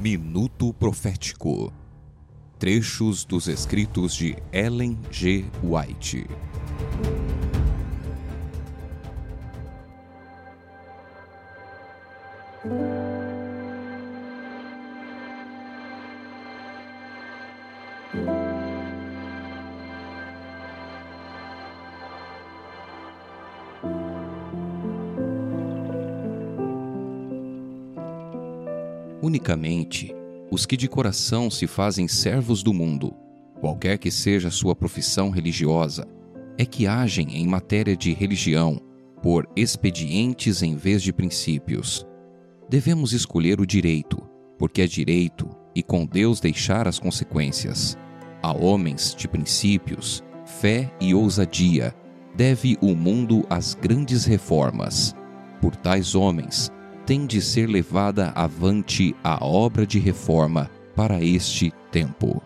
Minuto Profético Trechos dos escritos de Ellen G. White. Unicamente os que de coração se fazem servos do mundo, qualquer que seja sua profissão religiosa, é que agem em matéria de religião por expedientes em vez de princípios. Devemos escolher o direito, porque é direito, e com Deus deixar as consequências. A homens de princípios, fé e ousadia, deve o mundo às grandes reformas. Por tais homens, tem de ser levada avante a obra de reforma para este tempo.